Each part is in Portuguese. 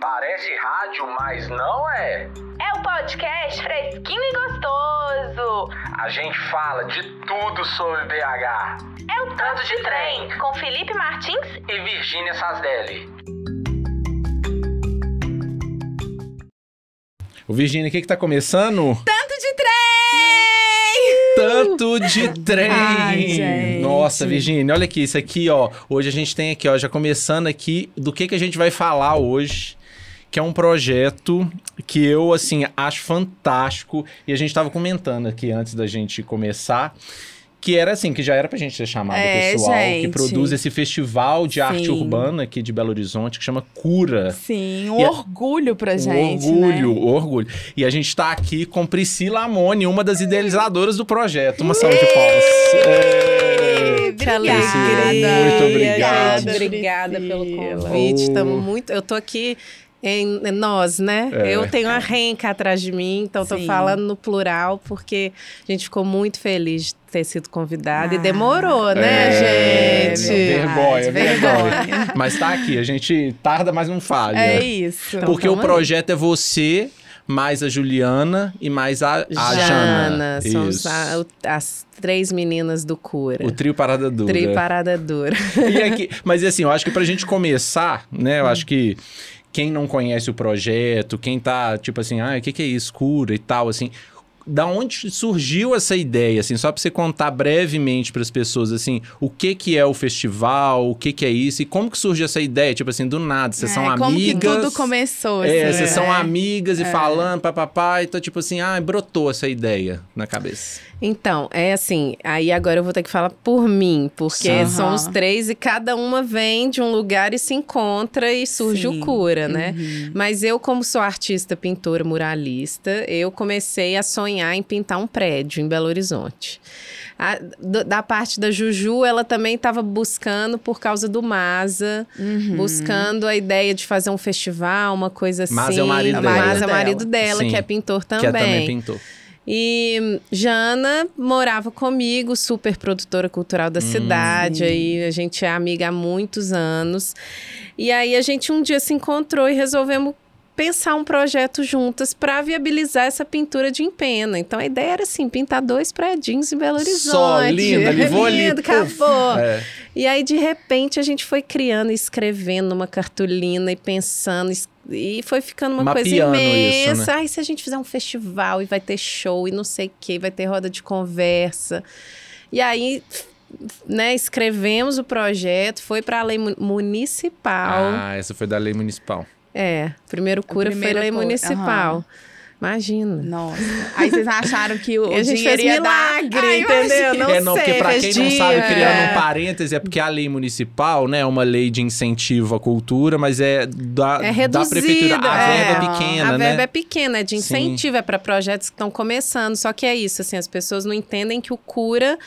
Parece rádio, mas não é. É o podcast fresquinho e gostoso. A gente fala de tudo sobre BH. É o Tanto de Trem, com Felipe Martins E Virgínia Sasdelli. Ô, Virgínia, o que que tá começando? Tanto de trem! Tanto de trem! Ai. Nossa, Virgínia, olha aqui, isso aqui, ó. Hoje a gente tem aqui, ó, já começando aqui, do que que a gente vai falar hoje, que é um projeto que eu, assim, acho fantástico. E a gente tava comentando aqui antes da gente começar. Que era assim, que já era pra gente ter chamado É, o pessoal que gente. produz esse festival de arte Sim. urbana aqui de Belo Horizonte, que chama Cura. Sim, um E a- orgulho pra Um gente, orgulho, né? orgulho. E a gente tá aqui com Priscila Amoni, uma das idealizadoras do projeto. Uma salva de palmas. É. Que Obrigada. Priscila, muito obrigado. Gente, obrigada pelo convite. Oh. Tamo muito. Eu tô aqui em em nós, né? É. Eu tenho a Renca atrás de mim, então tô Sim. falando no plural, porque a gente ficou muito feliz de ter sido convidada. e Ah. demorou, né, É, gente? Vergonha, vergonha. vergonha. Mas tá aqui, a gente tarda, mas não falha. É isso. Então, Porque o tamo aí. projeto é você, mais a Juliana e mais a, a Jana. somos Isso. a- o- as três meninas do Cura. O trio Parada Dura. Tri Parada Dura. E aqui- mas assim, eu acho que pra gente começar, né? Eu acho que quem não conhece o projeto, quem tá tipo assim, ah, o que, que é isso, cura e tal, assim. Da onde surgiu essa ideia, assim, só pra você contar brevemente pras pessoas, assim, o que que é o festival, o que que é isso e como que surge essa ideia, tipo assim, do nada, vocês É, são Como amigas. que tudo começou, É, assim, vocês né? são amigas e falando, papapá, então tipo assim, ah, brotou essa ideia na cabeça. Então, é assim, aí agora eu vou ter que falar por mim, porque Aham. somos três e cada uma vem de um lugar e se encontra e surge Sim. o cura, né? Uhum. Mas eu, como sou artista, pintora, muralista, eu comecei a sonhar em pintar um prédio em Belo Horizonte. A- do- da parte da Juju, ela também estava buscando por causa do Masa, Uhum. buscando a ideia de fazer um festival, uma coisa assim. Masa é o marido dela. Masa é o marido dela, Sim. que é pintor também. Que é também pintor. E Jana morava comigo, super produtora cultural da cidade. Aí a gente é amiga há muitos anos. E aí a gente um dia se encontrou e resolvemos pensar um projeto juntas para viabilizar essa pintura de empena. Então a ideia era assim, pintar dois prédios em Belo Horizonte. Só, linda, ali, vou ali, Lindo, acabou. É. E aí, de repente, a gente foi criando e escrevendo uma cartolina e pensando. E foi ficando uma coisa Mapeando isso, imensa. né? Ai, se a gente fizer um festival e vai ter show e não sei o quê, vai ter roda de conversa. E aí, né, escrevemos o projeto, foi para a lei mu- municipal. Ah, essa foi da lei municipal. É, primeiro cura primeiro foi lei cura, municipal. aham. Imagina. Nossa. Aí vocês acharam que o, gente dinheiro fez ia dar... milagre, Ai, entendeu? Não é, não, sei, porque pra quem não sabe, criando É. um parêntese, é porque a lei municipal, né, é uma lei de incentivo à cultura, mas é da, É da reduzida. prefeitura. A é. verba é pequena, A né? verba é pequena, é de Sim. incentivo, é para projetos que estão começando. Só que é isso, assim, as pessoas não entendem que o cura,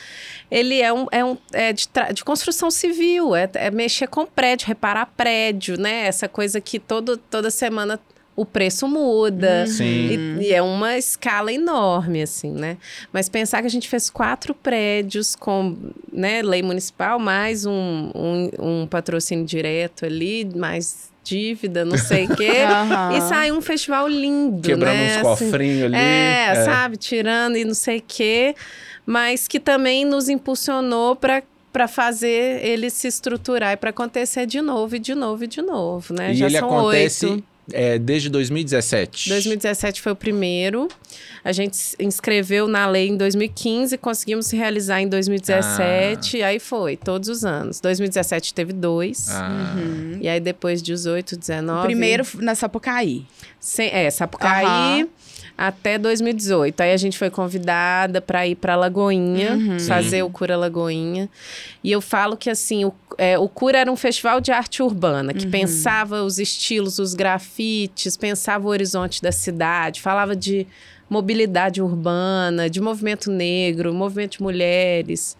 ele é, um, é, um, é de, de construção civil, é, é mexer com prédio, reparar prédio, né? Essa coisa que todo, toda semana o preço muda. Sim. E, e é uma escala enorme, assim, né? Mas pensar que a gente fez quatro prédios com né, lei municipal, mais um, um, um patrocínio direto ali, mais dívida, não sei o quê. Aham. E saiu um festival lindo, Quebrando né? uns assim. cofrinhos ali. É, sabe? Tirando e não sei o quê. Mas que também nos impulsionou para para fazer ele se estruturar e para acontecer de novo e de novo e de novo, né? E Já ele são acontece oito. É, desde 2017. 2017 foi o primeiro. A gente inscreveu na lei em 2015, conseguimos se realizar em 2017, aí foi, todos os anos. 2017 teve dois. Ah, Uhum. E aí depois 18, 19. Primeiro na Sapucaí. Sem, é, Sapucaí Aham. Até 2018. Aí a gente foi convidada para ir para Lagoinha, Uhum. fazer o Cura Lagoinha. E eu falo que assim, o, é, o Cura era um festival de arte urbana, que pensava os estilos, os grafites, pensava o horizonte da cidade, falava de mobilidade urbana, de movimento negro, movimento de mulheres.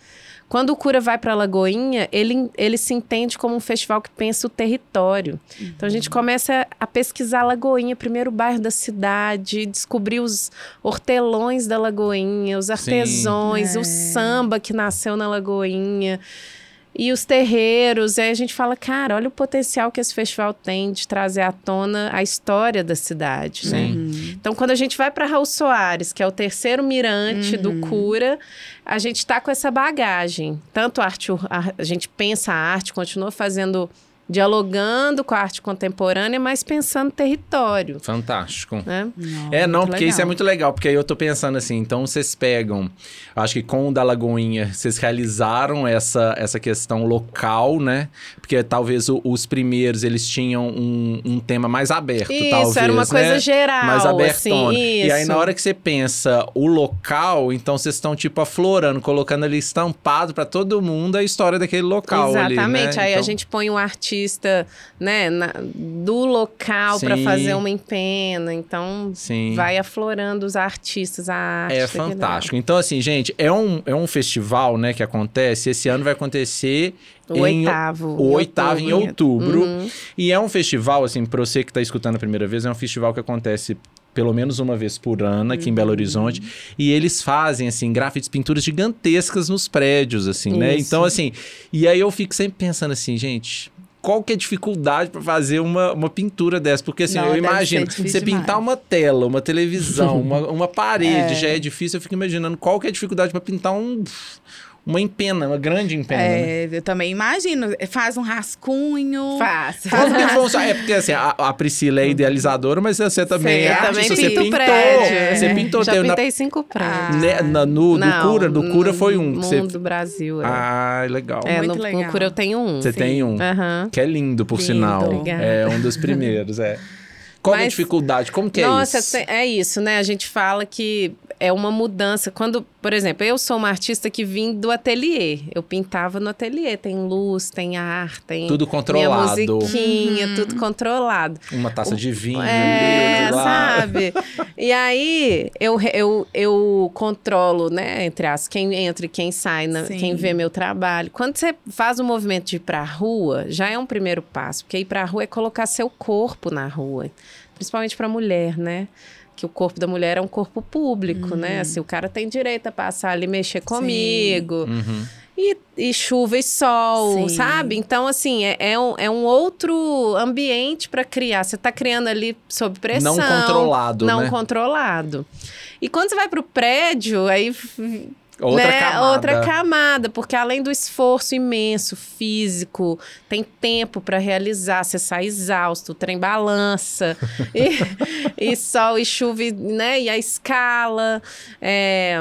Quando o Cura vai para Lagoinha, ele, ele se entende como um festival que pensa o território. Então a gente começa a pesquisar Lagoinha, primeiro bairro da cidade, descobrir os hortelões da Lagoinha, os artesões, É. o samba que nasceu na Lagoinha. E os terreiros, aí a gente fala, cara, olha o potencial que esse festival tem de trazer à tona a história da cidade, né? Então, quando a gente vai para Raul Soares, que é o terceiro mirante do Cura, a gente tá com essa bagagem. Tanto a arte, a, a gente pensa a arte, continua fazendo, dialogando com a arte contemporânea, mas pensando território, Fantástico. né? É, não, porque isso é legal. muito legal, porque aí eu tô pensando assim, então vocês pegam, acho que com o da Lagoinha, vocês realizaram essa, essa questão local, né? Porque talvez o- os primeiros, eles tinham um, um tema mais aberto, Isso, talvez, era uma coisa né? geral, mais abertona. assim, E aí, na hora que você pensa o local, então vocês estão, tipo, aflorando, colocando ali estampado pra todo mundo a história daquele local ali, Exatamente. né? Aí a Então- gente põe um artista, né, na- do local para fazer uma empena. Então, Sim. vai aflorando os artistas, a arte. É fantástico. Então, assim, gente, é um, é um festival, né, que acontece. Esse ano vai acontecer O em oitavo. o oitavo em outubro. Uhum. E é um festival, assim, pra você que tá escutando a primeira vez, é um festival que acontece pelo menos uma vez por ano aqui em Uhum. Belo Horizonte. E eles fazem, assim, grafites, pinturas gigantescas nos prédios, assim, né? Isso. Então, assim, e aí eu fico sempre pensando assim, gente. Qual que é a dificuldade pra fazer uma, uma pintura dessa? Porque assim, Não, eu imagino, você pintar demais. uma tela, uma televisão, uma, uma parede, É. já é difícil. Eu fico imaginando qual que é a dificuldade pra pintar um, uma empena, uma grande empena, né? É, eu também imagino. Faz um rascunho. Fácil. Como que funciona? É porque assim, a, a Priscila é idealizadora, mas você também Sei, é artista, também você pinto pintou. prédio. Você pintou Já teve na- pintei cinco prédios. Ah. né, na- no, do Não, Cura, do Cura foi um. No você- Mundo Brasil. É, Ah, legal. é Muito no, legal. no Cura eu tenho um. Você tem um. Aham. Que é lindo, por Lindo. sinal. Obrigada. É um dos primeiros, é. Qual é a Mas- dificuldade? Como que Nossa, é isso? tem- é isso, né? A gente fala que é uma mudança. Quando, por exemplo, eu sou uma artista que vim do ateliê. Eu pintava no ateliê. Tem luz, tem ar, tem Tudo minha controlado. musiquinha, tudo controlado. Uma taça de vinho, É, lá. sabe? E aí eu, eu, eu controlo, né, entre as quem entra e quem sai, na- quem vê meu trabalho. Quando você faz o movimento de ir pra rua, já é um primeiro passo, porque ir pra rua é colocar seu corpo na rua, principalmente pra mulher, né? Que o corpo da mulher é um corpo público, né? Assim, o cara tem direito a passar ali, mexer comigo. Uhum. E, e chuva e sol, Sim. sabe? Então, assim, é, é, um, é um outro ambiente para criar. Você tá criando ali sob pressão. Não controlado, Não né? controlado. E quando você vai pro prédio, aí. Outra né, camada. Outra camada, porque além do esforço imenso físico, tem tempo para realizar, você sai exausto, o trem balança, e, e sol e chuva, né? E a escala. É,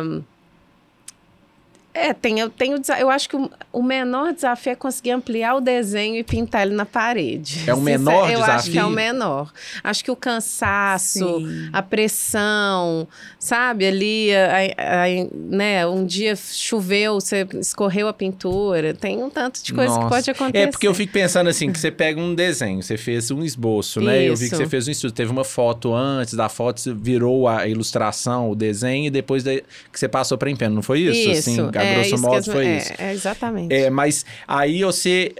é, tem, eu, tenho, eu acho que o, o menor desafio é conseguir ampliar o desenho e pintar ele na parede. É o menor Eu acho que é o desafio? menor. Acho que o cansaço, Sim. a pressão, sabe? Ali, a- a- né? Um dia choveu, você escorreu a pintura. Tem um tanto de coisa que Nossa. pode acontecer. É porque eu fico pensando assim, que você pega um desenho, você fez um esboço, né? Eu vi que Isso. você fez um estudo, teve uma foto antes da foto, você virou a ilustração, o desenho, e depois da- que você passou para empeno, não foi isso? assim, a é, grosso modo as- foi é, isso. É, exatamente. É, mas aí você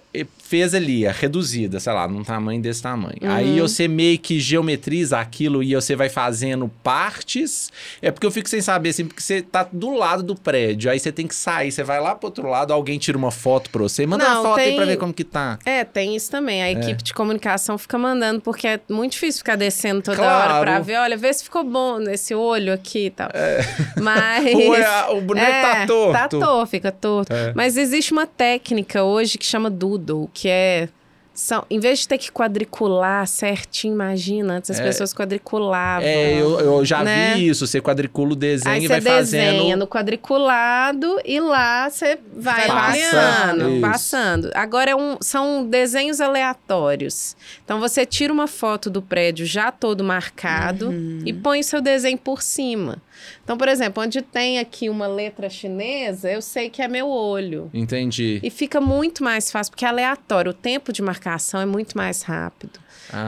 fez ali a reduzida, sei lá, num tamanho desse tamanho. Uhum. Aí você meio que geometriza aquilo e você vai fazendo partes. É porque eu fico sem saber, assim, porque você tá do lado do prédio, aí você tem que sair, você vai lá pro outro lado, alguém tira uma foto pra você. Manda Não, uma foto aí tem- pra ver como que tá. É, tem isso também. É. A equipe de comunicação fica mandando, porque é muito difícil ficar descendo toda Claro. hora pra ver. Olha, vê se ficou bom nesse olho aqui e tal. Mas. O, é, boneco tá É, torto. Tá torto, fica torto. É. Mas existe uma técnica hoje que chama doodle, que é. São, em vez de ter que quadricular certinho, imagina, antes as É. pessoas quadriculavam. É, eu, eu já né? vi isso. Você quadricula o desenho Aí e vai desenha fazendo. no quadriculado e lá você vai Passa, ampliando, isso. passando. Agora é um- são desenhos aleatórios. Então você tira uma foto do prédio já todo marcado e põe o seu desenho por cima. Então, por exemplo, onde tem aqui uma letra chinesa, eu sei que é meu olho. Entendi. E fica muito mais fácil, porque é aleatório. O tempo de marcação é muito mais rápido.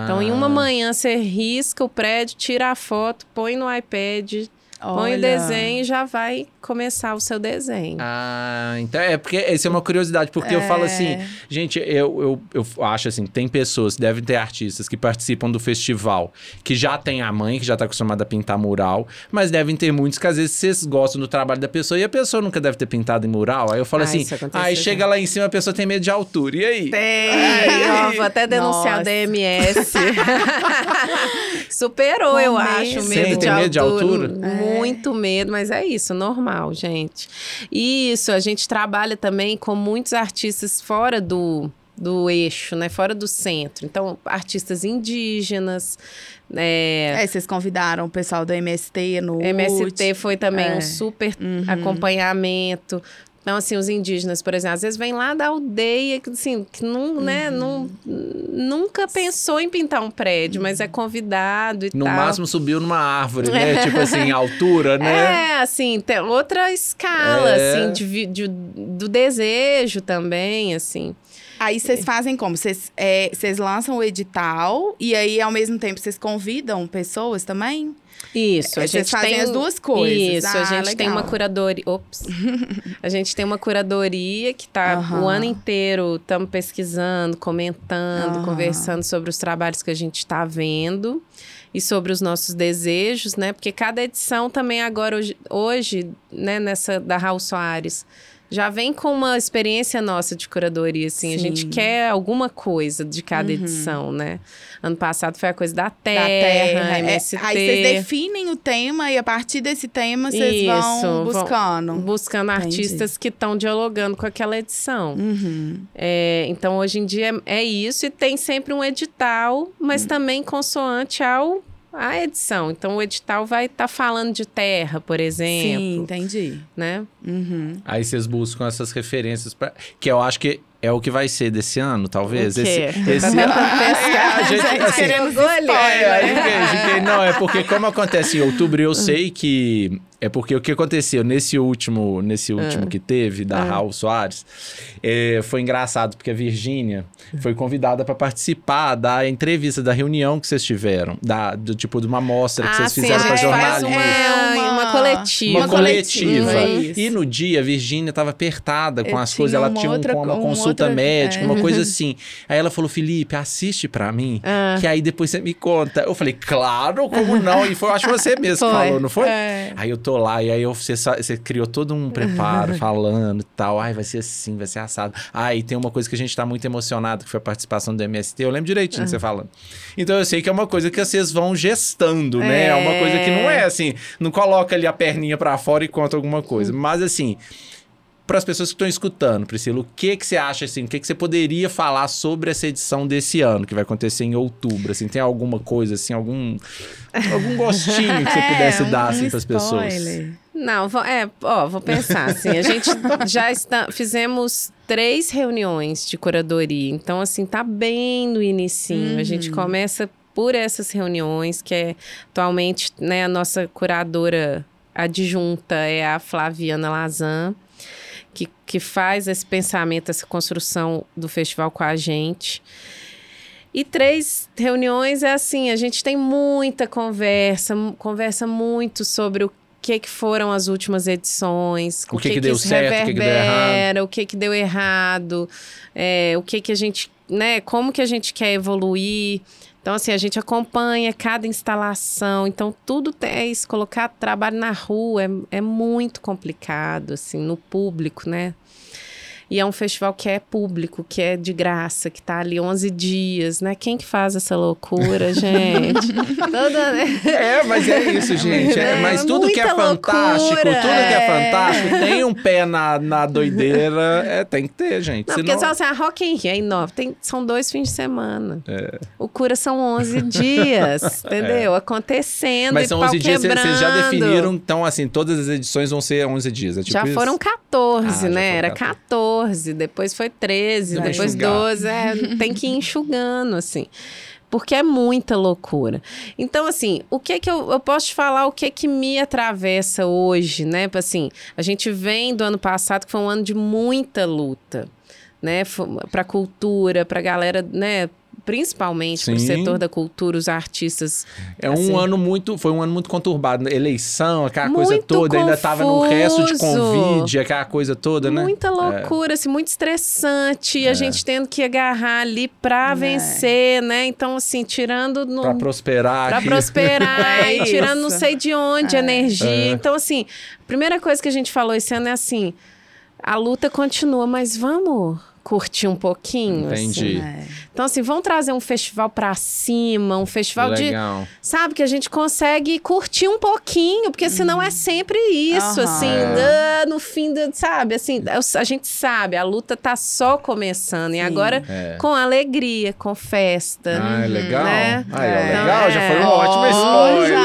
Então, em uma Ah. manhã, você risca o prédio, tira a foto, põe no iPad, Põe Olha. o desenho e já vai começar o seu desenho. Ah, então é porque essa é uma curiosidade, porque eu falo assim, gente, eu, eu, eu acho assim, tem pessoas, devem ter artistas que participam do festival, que já tem a mãe, que já tá acostumada a pintar mural, mas devem ter muitos que às vezes vocês gostam do trabalho da pessoa e a pessoa nunca deve ter pintado em mural. Aí eu falo Ah, assim, aí chega lá em cima, a pessoa tem medo de altura. E aí? Tem, ó, vou até denunciar Nossa. o DMS. Superou, eu Com acho, o medo. medo Sim, de, tem medo de altura? Muito medo, mas é isso, normal, gente. Isso, a gente trabalha também com muitos artistas fora do, do eixo, né? Fora do centro. Então, artistas indígenas, é, É, vocês convidaram o pessoal do MST no MST foi também É. um super acompanhamento. Então, assim, os indígenas, por exemplo, às vezes vem lá da aldeia, que, assim, que não, né, não, nunca pensou em pintar um prédio, mas é convidado e No tal. máximo subiu numa árvore, né? tipo assim, altura, né? É, assim, tem outra escala, É. assim, de, de- do desejo também, assim. Aí vocês fazem como? Vocês é, lançam o edital e aí, ao mesmo tempo, vocês convidam pessoas também? Isso, a É, vocês gente fazem tem as duas coisas. Isso, a Ah, gente tem uma legal. curadoria. Ops. a gente tem uma curadoria que tá o ano inteiro estamos pesquisando, comentando, conversando sobre os trabalhos que a gente está vendo e sobre os nossos desejos, né? Porque cada edição também agora hoje, hoje né, nessa da Raul Soares já vem com uma experiência nossa de curadoria, assim. A gente Sim. quer alguma coisa de cada edição, né? Ano passado foi a coisa da Da terra, terra. É, MST. aí vocês definem o tema e a partir desse tema vocês vão vão- buscando. buscando Entendi. artistas que estão dialogando com aquela edição. Uhum. É, então, hoje em dia é, isso, e tem sempre um edital, mas também consoante ao a edição. Então, o edital vai estar falando de terra, por Sim, exemplo, entendi. né? Uhum. Aí vocês buscam essas referências, pra... que eu acho que é o que vai ser desse ano, talvez. O quê? Esse, esse... Tá pescar. a gente, assim, queremos É, olhar. aí que- que- não, é porque como acontece em outubro, eu sei que é porque o que aconteceu nesse último, nesse último que teve da Raul Soares, é, foi engraçado porque a Virgínia foi convidada para participar da entrevista da reunião que vocês tiveram, da do tipo de uma mostra que Ah, vocês sim, fizeram para jornalistas. uma, É, uma- uma coletiva. Uma Uma coletiva. isso. E no dia, a Virgínia tava apertada com Eu as coisas. Ela uma tinha um- outra- uma um consulta outra- médica, é. uma coisa assim. Aí ela falou, Felipe, assiste pra mim, Ah. que aí depois você me conta. Eu falei, claro, como não? E foi, acho que você mesmo que Foi. falou, não foi? É. Aí eu tô lá, e aí eu- você, você criou todo um preparo, falando e tal. Ai, vai ser assim, vai ser assado. Ah, e tem uma coisa que a gente tá muito emocionado, que foi a participação do MST. Eu lembro direitinho de você falando. Então eu sei que é uma coisa que vocês vão gestando, né? É uma coisa que não é assim, não coloca ali a perninha pra fora e conta alguma coisa. Mas assim, para as pessoas que estão escutando, Priscila, o que que você acha assim? O que que você poderia falar sobre essa edição desse ano que vai acontecer em outubro? Assim, tem alguma coisa assim, algum algum gostinho que você É, pudesse um- dar um assim para as pessoas? Não, vou- é, ó, vou pensar assim. A gente já está, fizemos três reuniões de curadoria, então assim tá bem no inicinho. A gente começa por essas reuniões que é atualmente, né, a nossa curadora adjunta é a Flaviana Lazan, que, que faz esse pensamento, essa construção do festival com a gente. E três reuniões é assim, a gente tem muita conversa, conversa muito sobre o que que foram as últimas edições, O que que deu isso certo, o que que deu errado. o que que deu errado, é, o que que a gente, né, como que a gente quer evoluir. Então, assim, a gente acompanha cada instalação. Então, tudo é isso. Colocar trabalho na rua é, é muito complicado, assim, no público, né? E é um festival que é público, que é de graça, que tá ali 11 dias, né? Quem que faz essa loucura, gente? Toda, né? É, mas é isso, gente. É, É, mas tudo que é fantástico, loucura, tudo que é é. fantástico, tem um pé na, na doideira, é, tem que ter, gente. Não, Senão... porque só assim, a Rock in Rio é inova. Tem, são dois fins de semana. É. O cura são 11 dias, entendeu? Acontecendo Mas são pau 11 dias, vocês já definiram, então, assim, todas as edições vão ser 11 dias, é tipo já isso? foram 14, Ah, já né? foram Era 14. 14, depois foi 13, Vai depois enxugar. 12. É, tem que ir enxugando, assim. Porque é muita loucura. Então, assim, o que que eu, eu posso te falar, o que que me atravessa hoje, né? Assim, a gente vem do ano passado, que foi um ano de muita luta, né? Para cultura, para galera, né? Principalmente para o setor da cultura, os artistas. É um assim. ano muito. Foi um ano muito conturbado. né? Eleição, aquela coisa toda. Ainda tava no resto de confuso. Covid, aquela coisa toda, né? Muita loucura, assim, muito estressante. É. a gente tendo que agarrar ali pra É. vencer, né? Então, assim, tirando no, Pra prosperar. Pra aqui. prosperar, É e tirando não sei de onde É. energia. É. Então, assim, a primeira coisa que a gente falou esse ano é assim: a luta continua, mas vamos curtir um pouquinho. Entendi. assim. É. Então, assim, vamos trazer um festival pra cima, um festival de. Legal. Sabe, que a gente consegue curtir um pouquinho, porque senão é sempre isso, Aham. assim, É. ah, no fim do. Sabe, assim, a gente sabe, a luta tá só começando. E Sim. agora É. com alegria, com festa. Ah, é legal. né? Ó, É. legal, já foi um É. ótimo spoiler.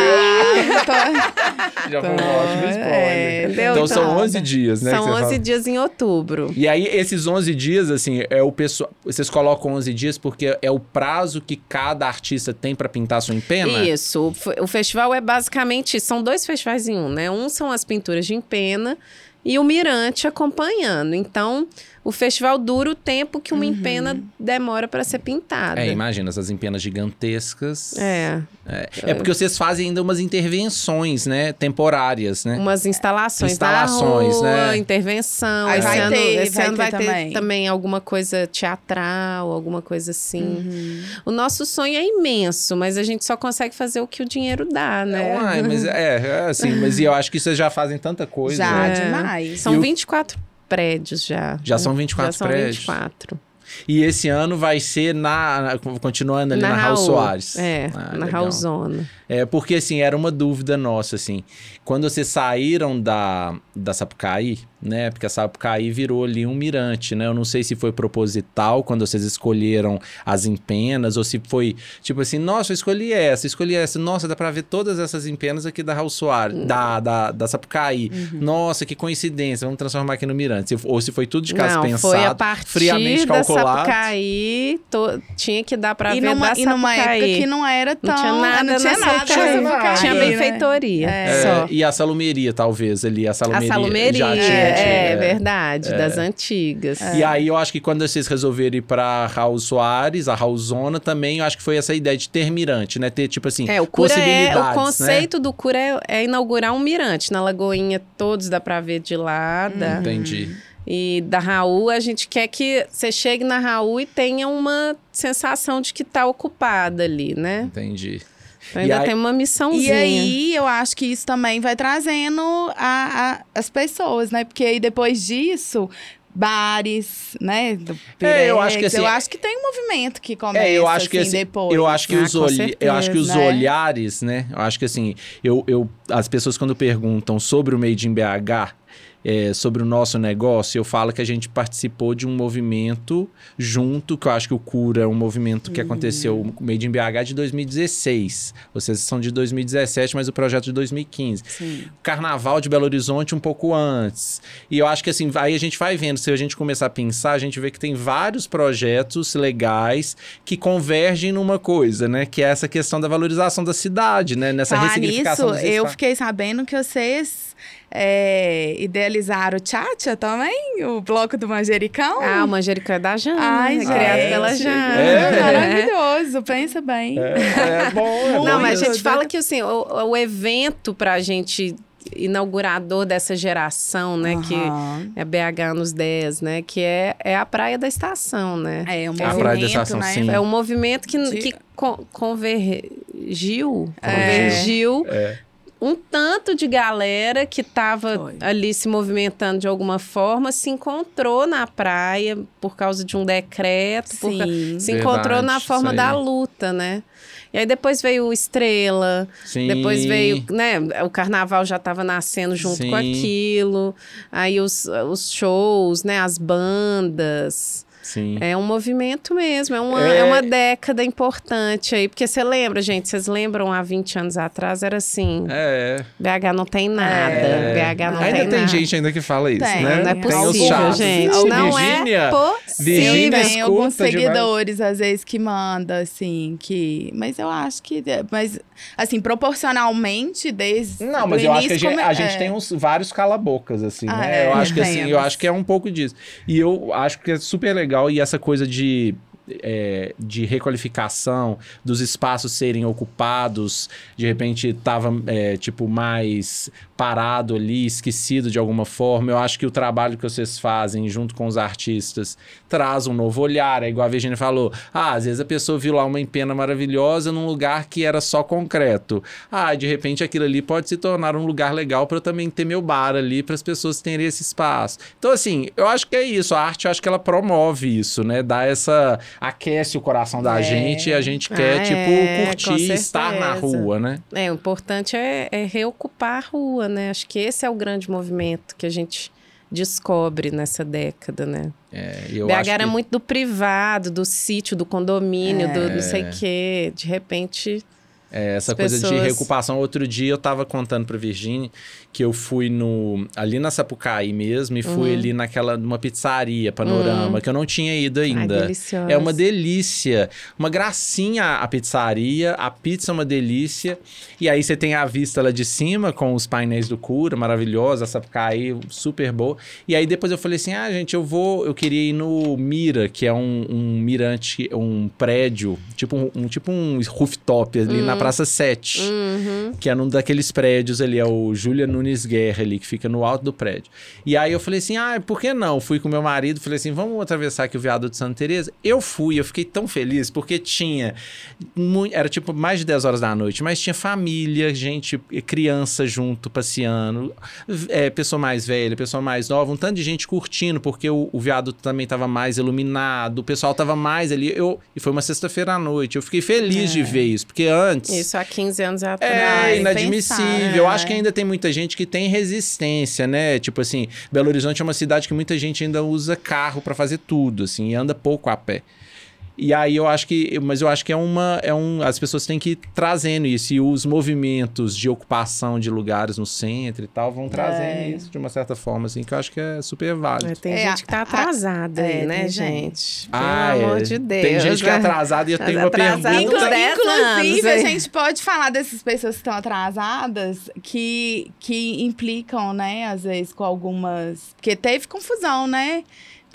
Já, foi um ótimo É, spoiler. entendeu? Então são Então, 11 dias, né? São que você 11 fala. dias em outubro. E aí, esses 11 dias, assim, é o pessoal. Vocês colocam 11 dias porque é o prazo que cada artista tem pra pintar sua empena? Isso. O festival é basicamente. São dois festivais em um, né? Um são as pinturas de empena e o mirante acompanhando. Então, o festival dura o tempo que uma empena demora para ser pintada. É, imagina, essas empenas gigantescas. É, É, é porque vocês fazem ainda umas intervenções, né? Temporárias, né? umas instalações, Instalações, na rua, né? intervenção. Aí esse vai ano, ter, esse vai ano ter vai ter também. também alguma coisa teatral, alguma coisa assim. Uhum. O nosso sonho é imenso, mas a gente só consegue fazer o que o dinheiro dá, né? É, uai, mas é, é assim, mas eu acho que vocês já fazem tanta coisa. Já, né? É. demais. São E o- 24 prédios já. Já são 24 já são prédios. 24. E esse ano vai ser na. na- continuando ali na, Raul Soares. É, Ah, na legal. Raul Zona. É, porque assim, era uma dúvida nossa, assim. Quando vocês saíram da, da Sapucaí, né? Porque a Sapucaí virou ali um mirante, né? Eu não sei se foi proposital quando vocês escolheram as empenas, ou se foi tipo assim, nossa, eu escolhi essa, escolhi essa. Nossa, dá pra ver todas essas empenas aqui da Raul Soares, da, da, da Sapucaí. Uhum. Nossa, que coincidência, vamos transformar aqui no mirante. Se- Ou se foi tudo de caso Não, pensado, foi a partir friamente da calculado. Sapucaí, to- tinha que dar pra E ver numa, da e numa época Sapucaí. que não era tão. Não tinha nada não tinha na nada Na Sapucaí, Tinha né? benfeitoria. É, Só. e a salumeria, talvez, ali. A A salumeria, salumeria, já tinha. é, tinha, verdade, das antigas. E aí eu acho que quando vocês resolveram ir pra Raul Soares, a Raul Zona também, eu acho que foi essa ideia de ter mirante, né? Ter, tipo assim, É, o cura é, possibilidades, o né? conceito do cura é, é inaugurar um mirante. Na Lagoinha todos dá pra ver de lá. da- Entendi. E da Raul, a gente quer que você chegue na Raul e tenha uma sensação de que tá ocupada ali, né? Entendi. Ainda aí- tem uma missãozinha. E aí, eu acho que isso também vai trazendo a, a- as pessoas, né? Porque aí depois disso, bares, né? Do É, eu acho que Pirex, assim, eu acho que tem um movimento que começa É, eu acho que assim, assim, depois. eu acho que Ah, os olhi- eu acho que os certeza, né? olhares, né? Eu acho que assim, eu, eu as pessoas quando perguntam sobre o Made in BH, é, sobre o nosso negócio, eu falo que a gente participou de um movimento junto, que eu acho que o Cura é um movimento que aconteceu, o Made in BH de 2016. Vocês são de 2017, mas o projeto de 2015. Sim. Carnaval de Belo Horizonte um pouco antes. E eu acho que assim, aí a gente vai vendo, se a gente começar a pensar, a gente vê que tem vários projetos legais que convergem numa coisa, né? Que é essa questão da valorização da cidade, né? Nessa Falar ressignificação nisso, eu fiquei sabendo que vocês é, idealizaram o Tchatcha também, o bloco do Manjericão. Ah, o manjericão é da Jana, Ai, né? criado gente. pela Jana. É. Maravilhoso, pensa bem. É, é bom, é Não, bom mas a gente fala que assim, o, o evento pra gente inaugurador dessa geração, né, que Aham. é BH anos 10, né, que é, é a praia da estação, né? É um A movimento, Praia da Estação, né? sim. É um movimento que, De- que con- convergiu, É. convergiu É. um tanto de galera que estava ali se movimentando de alguma forma, se encontrou na praia por causa de um decreto, por Sim. se encontrou Verdade, na forma da luta, né? E aí depois veio o Estrela, Sim. depois veio, né, o carnaval já estava nascendo junto Sim. com aquilo, aí os, os shows, né, as bandas. Sim. É um movimento mesmo, é uma, É. é uma década importante aí. Porque você lembra, gente, vocês lembram há 20 anos atrás, era assim, É. BH não tem nada, É. BH não ainda tem, tem nada. gente ainda que fala isso, Tem, né? Não é Tem Tem os possível, gente. Não Virgínia, é possível. Virgínia tem alguns escuta demais. seguidores, às vezes, que manda, assim, que... Mas eu acho que... Mas, assim, proporcionalmente, desde Não, mas eu acho que a gente, come- a gente é. tem uns vários cala-bocas, assim, Ah, né? é, eu acho que assim, eu acho que é um pouco disso. E eu acho que é super legal e essa coisa de é, de requalificação, dos espaços serem ocupados, de repente estava é, tipo mais parado ali, esquecido de alguma forma. Eu acho que o trabalho que vocês fazem junto com os artistas traz um novo olhar. É igual a Virginia falou: ah, às vezes a pessoa viu lá uma empena maravilhosa num lugar que era só concreto. Ah, de repente aquilo ali pode se tornar um lugar legal para eu também ter meu bar ali, para as pessoas terem esse espaço. Então, assim, eu acho que é isso. A arte, eu acho que ela promove isso, né? Dá essa. aquece o coração da É. gente e a gente Ah, quer, é, tipo, com curtir, estar na rua, né? É, o importante é, é reocupar a rua, né? Acho que esse é o grande movimento que a gente descobre nessa década, né? É, eu BH acho era que... muito do privado, do sítio, do condomínio, do É. não sei o quê. De repente, É, essa coisa de pessoas- reocupação. Outro dia eu tava contando pra Virginia que eu fui no ali na Sapucaí mesmo e fui Uhum. ali naquela numa pizzaria, Panorama, que eu não tinha ido ai, ainda. deliciosa. É uma delícia. Uma gracinha a pizzaria, a pizza é uma delícia. E aí você tem a vista lá de cima com os painéis do Cura, maravilhosa, a Sapucaí, super boa. E aí depois eu falei assim: ah, gente, eu vou, eu queria ir no Mira, que é um, um mirante, um prédio, tipo um, um- tipo um rooftop ali na Praça 7 Uhum. que é num daqueles prédios ali, é o Júlia Nunes Guerra ali, que fica no alto do prédio. E aí eu falei assim, ah, por que não? Fui com meu marido, falei assim, vamos atravessar aqui o viaduto de Santa Teresa. Eu fui, eu fiquei tão feliz, porque tinha, era tipo mais de 10 horas da noite, mas tinha família, gente, criança junto, passeando, é, pessoa mais velha, pessoa mais nova, um tanto de gente curtindo, porque o, o viaduto também estava mais iluminado, o pessoal tava mais ali, eu, e foi uma sexta-feira à noite, eu fiquei feliz de ver isso, porque antes... Isso há 15 anos atrás. É inadmissível. pensar, Eu né? acho que ainda tem muita gente que tem resistência, né? Tipo assim, Belo Horizonte é uma cidade que muita gente ainda usa carro pra fazer tudo, assim, e anda pouco a pé. E aí eu acho que, mas eu acho que é uma, é um, as pessoas têm que ir trazendo isso e os movimentos de ocupação de lugares no centro e tal vão trazendo É. isso de uma certa forma, assim, que eu acho que é super válido. É, tem É, gente que tá a- atrasada é, aí, né, tem gente? Ah, Pelo amor é. de Deus. Tem gente que é né? atrasada e eu tenho uma pergunta. uns Inclu- 10 inclusive, a anos, hein? gente pode falar dessas pessoas que estão atrasadas que, que implicam, né, às vezes, com algumas. Porque teve confusão, né,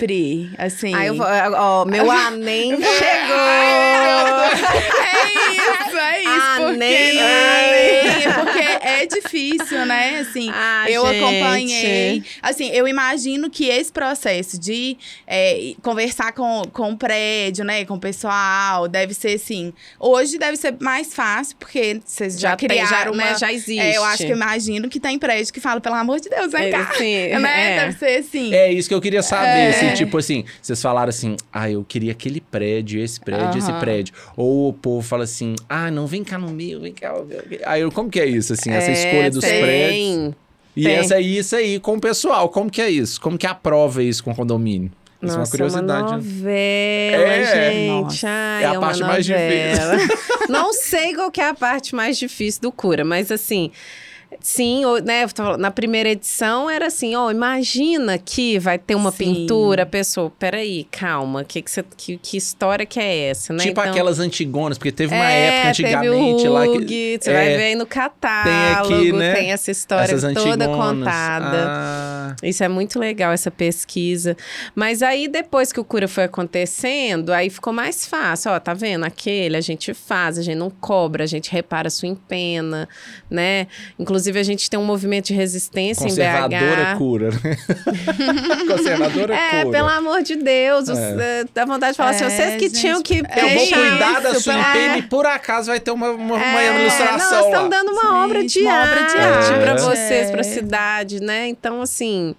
Pri? Assim. Aí eu vou, ó, meu anem chegou. É isso, é isso. Ah, porque, Ai, porque é difícil, né? Assim, Ah, eu gente. acompanhei. Assim, eu imagino que esse processo de é, conversar com, com o prédio, né? Com o pessoal, deve ser assim. Hoje deve ser mais fácil, porque vocês já, Já tem, criaram, já- né? já existe. É, eu acho que eu imagino que tem prédio que fala, pelo amor de Deus, vem É, cá. sim, né? é. Deve ser assim. É isso que eu queria saber, É. assim, tipo assim, vocês falaram assim, ah, eu queria aquele prédio, esse prédio, esse prédio. Ou o povo fala assim, ah, não, vem cá no meu, vem cá. Aí, eu- como que é isso, assim, essa É, escolha dos tem. prédios? E tem. essa aí, isso aí, com o pessoal, como que é isso? Como que aprova isso com o condomínio? Isso é uma Nossa, curiosidade. uma né? novela, É. gente. Nossa. Ai, É a uma parte mais novela. Não sei qual que é a parte mais difícil do cura, mas assim. Sim, o- né, na primeira edição era assim, ó, imagina que vai ter uma Sim. pintura, a pessoa, peraí, calma, que, que, você- que, que história que é essa, né? Tipo Então, aquelas antigonas, porque teve uma é, época antigamente teve o lá que. você é, vai ver aí no catálogo, aqui, né, tem essa história toda contada. Ah, Isso é muito legal, essa pesquisa. Mas aí, depois que o cura foi acontecendo, aí ficou mais fácil. Ó, tá vendo? Aquele a gente faz, a gente não cobra, a gente repara sua empena, né? Inclusive, a gente tem um movimento de resistência em conservadora BH. cura, né? conservadora É, cura. pelo amor de Deus, os- É. eh, dá vontade de falar assim, É, vocês que gente, tinham que Eu vou cuidar da isso, sua pelo- empena e por acaso vai ter uma, uma, uma É, ilustração Nós lá. estamos dando uma Gente, obra de uma obra de arte arte. para É. vocês, para a cidade, né? Então, assim,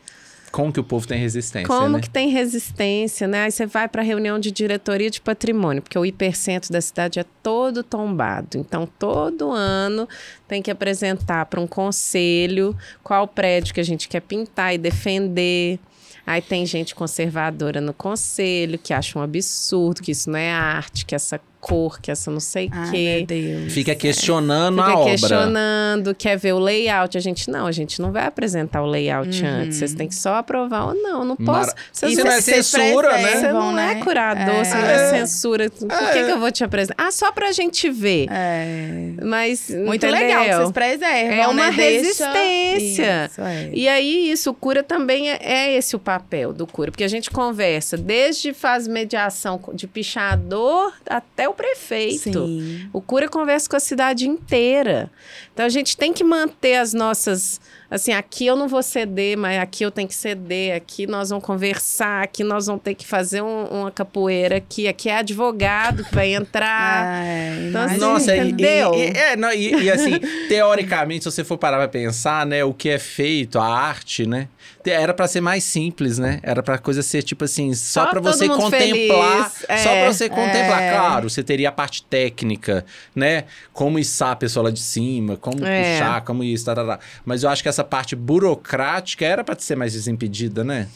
Como que o povo tem resistência, Como né? que tem resistência, né? Aí você vai para reunião de diretoria de patrimônio, porque o hipercentro da cidade é todo tombado. Então, todo ano tem que apresentar para um conselho qual prédio que a gente quer pintar e defender. Aí tem gente conservadora no conselho que acha um absurdo, que isso não é arte, que essa cor, que essa não sei o quê. meu Deus. Fica questionando a Fica obra. questionando, quer ver o layout. A gente, não, a gente não vai apresentar o layout antes. Vocês têm que só aprovar ou não. Não Mara- posso. Vocês Isso não é censura, né? Você não é né? curador, É. você não é censura. Por que, que eu vou te apresentar? Ah, só pra gente ver. É. Mas. Muito entendeu? legal que vocês preservam, É uma né? Resistência. Isso, é. E aí, isso, o cura também é, é esse o papel do cura, porque a gente conversa desde faz mediação de pichador até o prefeito. Sim. O cura conversa com a cidade inteira. Então a gente tem que manter as nossas. Assim, aqui eu não vou ceder, mas aqui eu tenho que ceder, aqui nós vamos conversar, aqui nós vamos ter que fazer um- uma capoeira aqui, aqui é advogado que vai entrar. É, Então, assim. Nossa, e, entendeu? e- e- é, não, e, e assim, teoricamente, se você for parar pra pensar, né, o que é feito, a arte, né, era pra ser mais simples, né? Era pra coisa ser tipo assim, só, todo você contemplar, é, só pra você contemplar. é. Claro, você teria a parte técnica, né? Como içar a pessoa lá de cima, como É. puxar, como isso, tá, tá, tá. Mas eu acho que essa parte burocrática era pra ser mais desimpedida, né?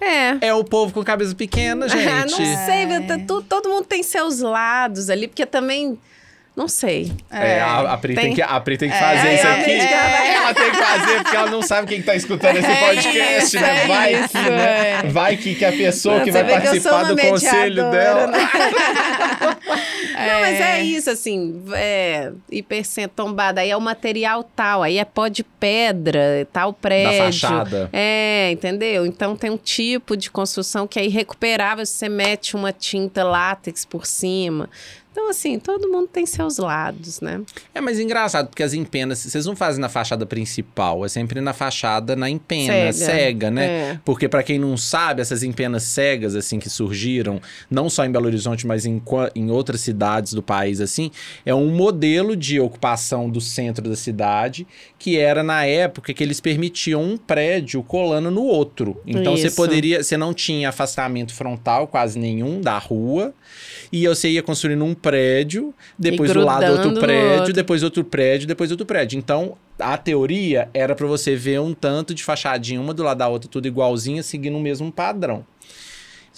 É. É o povo com cabeça pequena, Ah, gente. não sei, mas tá todo mundo tem seus lados ali, porque também. Não sei. É, a, a Pri tem, Tem- que, a Pri tem que fazer isso é, aqui. é. Ela tem que fazer, porque ela não sabe quem tá escutando esse É podcast, isso, né? é Vai isso, que, né? é. Vai que, que a pessoa que vai vê que sou participar uma do conselho dela. né? Não, mas é isso, assim, é, hipercento tombada, aí é o material tal, aí é pó de pedra, tal prédio. Da fachada. É, entendeu? Então tem um tipo de construção que é irrecuperável se você mete uma tinta látex por cima. Então, assim, todo mundo tem seus lados, né? É, mas engraçado, porque as empenas, vocês não fazem na fachada principal, é sempre na fachada na empena, Cega. cega, né? É. Porque pra quem não sabe, essas empenas cegas, assim, que surgiram, não só em Belo Horizonte, mas em, em outras cidades do país, assim, é um modelo de ocupação do centro da cidade, que era na época que eles permitiam um prédio colando no outro. Então você Isso. poderia, você não tinha afastamento frontal quase nenhum da rua, e você ia construindo um prédio, depois do lado outro prédio, outro. depois outro prédio, depois outro prédio. Então, a teoria era pra você ver um tanto de fachadinha uma do lado da outra, tudo igualzinha, seguindo o mesmo padrão.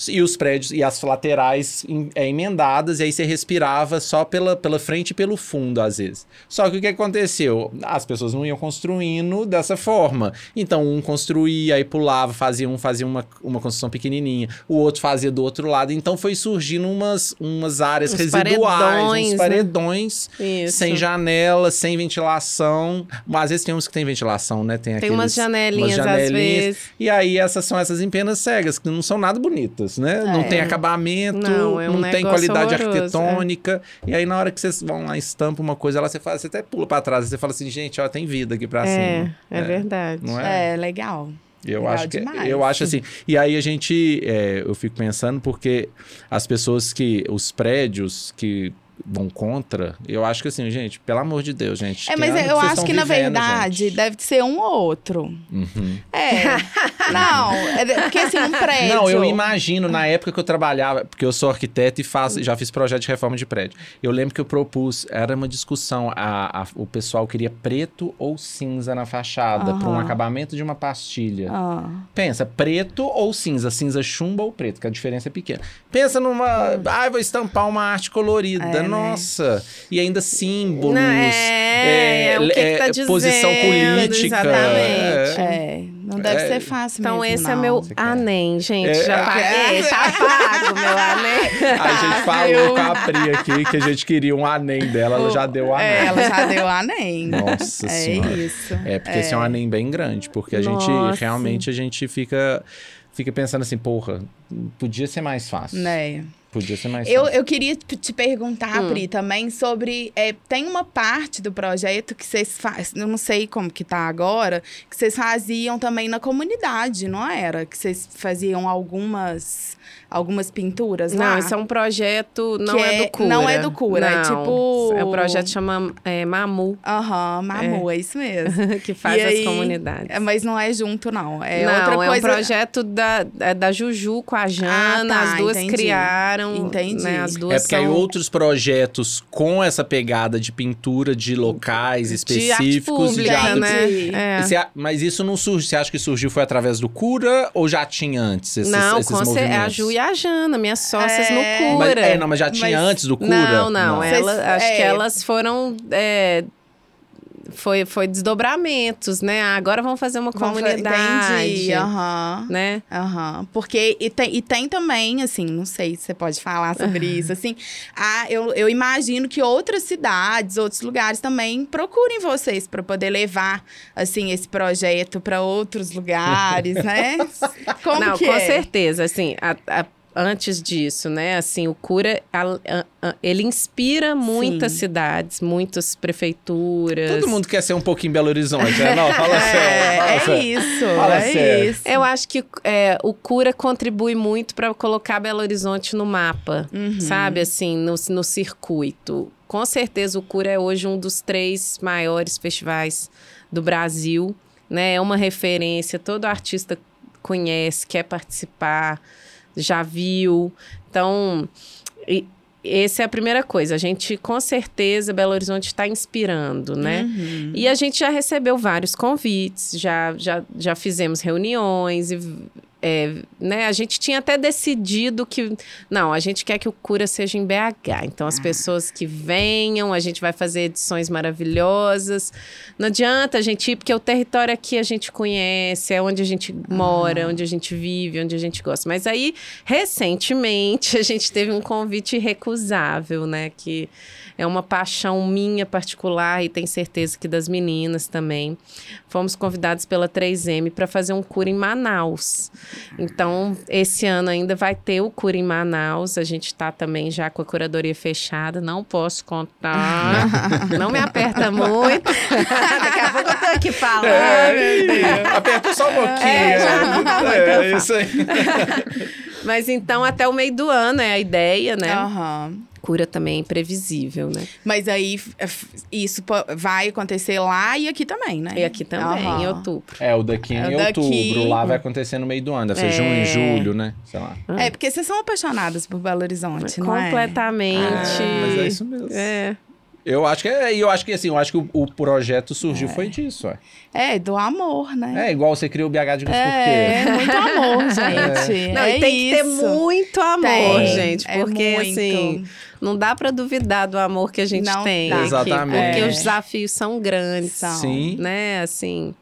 E os prédios e as laterais em- é, emendadas, e aí você respirava só pela, pela frente e pelo fundo, às vezes. Só que o que aconteceu? As pessoas não iam construindo dessa forma. Então, um construía, aí pulava, fazia um, fazia uma, uma construção pequenininha, o outro fazia do outro lado. Então, foi surgindo umas, umas áreas Uns residuais, paredões, uns né? paredões, Isso. sem janela, sem ventilação. Mas às vezes tem uns que tem ventilação, né? Tem, Tem aqueles, umas janelinhas, umas às janelinhas. vezes. E aí, essas são essas empenas cegas, que não são nada bonitas, né? Não É. tem acabamento, não, Não, é um tem negócio qualidade horroroso, é. arquitetônica. E aí, na hora que vocês vão lá, estampa uma coisa, lá você fala, você até pula pra trás, e você fala assim, gente, ó, tem vida aqui pra É, cima. é, verdade. Não é? É, legal. Eu Legal acho que demais. eu acho assim. E aí a gente, é, eu fico pensando porque as pessoas que, os prédios que vão contra, eu acho que assim, gente, pelo amor de Deus, gente. É, mas eu acho que, na vivendo, verdade, gente? deve ser um ou outro. Uhum. É. Não, é porque assim, um prédio. Não, eu imagino na época que eu trabalhava, porque eu sou arquiteto e faço, já fiz projeto de reforma de prédio. Eu lembro que eu propus, era uma discussão, a, a- o pessoal queria preto ou cinza na fachada, para um acabamento de uma pastilha. Ah, Pensa, preto ou cinza, cinza chumbo ou preto, que a diferença é pequena. Pensa numa, ah, vou estampar uma arte colorida, É, né? Nossa. E ainda símbolos, Não, é, o que que tá posição dizendo, política. exatamente. é. é, não deve É. ser fácil Então, mesmo, esse é não. meu Você quer? ANEM, gente. É. Já paguei, tá pago meu ANEM. A gente falou com a Pri aqui que a gente queria um ANEM dela, ela já deu o ANEM. É, ela já deu aném. Nossa é senhora. isso. É, porque esse é um ANEM bem grande, porque a gente, Nossa. realmente, a gente fica, fica pensando assim, porra, podia ser mais fácil. Né? Podia ser mais Eu, fácil. eu queria te te perguntar, Hum. Pri, também sobre. é, tem uma parte do projeto que vocês fazem, eu não sei como que tá agora, que vocês faziam também na comunidade, não era? Que vocês faziam algumas, algumas pinturas lá? Não, isso é um projeto, não Que é, é- do Cura. não é do Cura, é Não, tipo- É um projeto que chama é, Mamu, Aham, Mamu, é. isso mesmo. que faz E as aí- comunidades. É, mas não é junto, não. É não, outra é coisa. um projeto da, é da Juju com a Jana, Ah, tá, as duas entendi. criaram. inspiram. Entendi. Né, as duas É porque aí são outros projetos com essa pegada de pintura de locais de arte específicos pública, já. né? Entendi. É. Você mas isso não surge. Você acha que surgiu foi através do Cura ou já tinha antes esses, não, esses com cer- movimentos? a Ju e a Jana, minhas sócias É. no Mas, Cura. é, não, mas já tinha Mas- antes do Cura? Não, não, Vocês- ela, acho é. que elas foram. é, foi, foi desdobramentos, né? Agora vamos fazer uma Vamos comunidade. Entendi. Aham. Né? Aham. Porque e tem, e tem também, assim, não sei se você pode falar sobre isso, assim. A, eu, eu imagino que outras cidades, outros lugares também procurem vocês para poder levar, assim, esse projeto para outros lugares, né? Como Não, que com é? certeza, assim, a- a- antes disso, né, assim, o Cura, a- a- a- ele inspira muitas Sim. cidades, muitas prefeituras. Todo mundo quer ser um pouquinho Belo Horizonte, né? Não, fala sério. É, fala é sério. isso, Fala é sério. isso. Eu acho que é, o Cura contribui muito para colocar Belo Horizonte no mapa, Uhum. sabe? Assim, no, no circuito. Com certeza, o Cura é hoje um dos três maiores festivais do Brasil, né? É uma referência, todo artista conhece, quer participar, já viu. Então, e- essa é a primeira coisa. A gente, com certeza, Belo Horizonte está inspirando, né? Uhum. E a gente já recebeu vários convites, já, já, já fizemos reuniões e é, né, a gente tinha até decidido que não, a gente quer que o cura seja em BH. Então as pessoas que venham, a gente vai fazer edições maravilhosas. Não adianta a gente ir porque o território aqui a gente conhece, é onde a gente mora, onde a gente vive, onde a gente gosta. Mas aí recentemente a gente teve um convite irrecusável, né, que é uma paixão minha particular e tenho certeza que das meninas também. Fomos convidados pela 3M para fazer um cura em Manaus. Então, esse ano ainda vai ter o cura em Manaus. A gente está também já com a curadoria fechada. Não posso contar. Não me aperta muito. Daqui a pouco eu tô aqui falando. Aperta só um pouquinho. É, já não dá muito é, pra é isso aí. Mas então, até o meio do ano é a ideia, né? Aham. Cura também é imprevisível, né? Mas aí f- isso vai acontecer lá e aqui também, né? E aqui também, Aham. em outubro. É, o daqui em É daqui. outubro. Lá vai acontecer no meio do ano. Deve ser É. junho, julho, né? Sei lá. É, porque vocês são apaixonadas por Belo Horizonte, não é? Completamente. Mas é isso mesmo. É. Eu acho que é, e eu acho que assim, eu acho que o, o projeto surgiu foi disso, é. É, do amor, né? É igual você criou o BH de É, por muito amor, gente. Não, é e tem que ter isso. muito amor, Tem, gente. é Porque, assim, não dá pra duvidar do amor que a gente Não tem. dá. aqui, Exatamente. porque É. os desafios são grandes. São. Sim. Né, assim.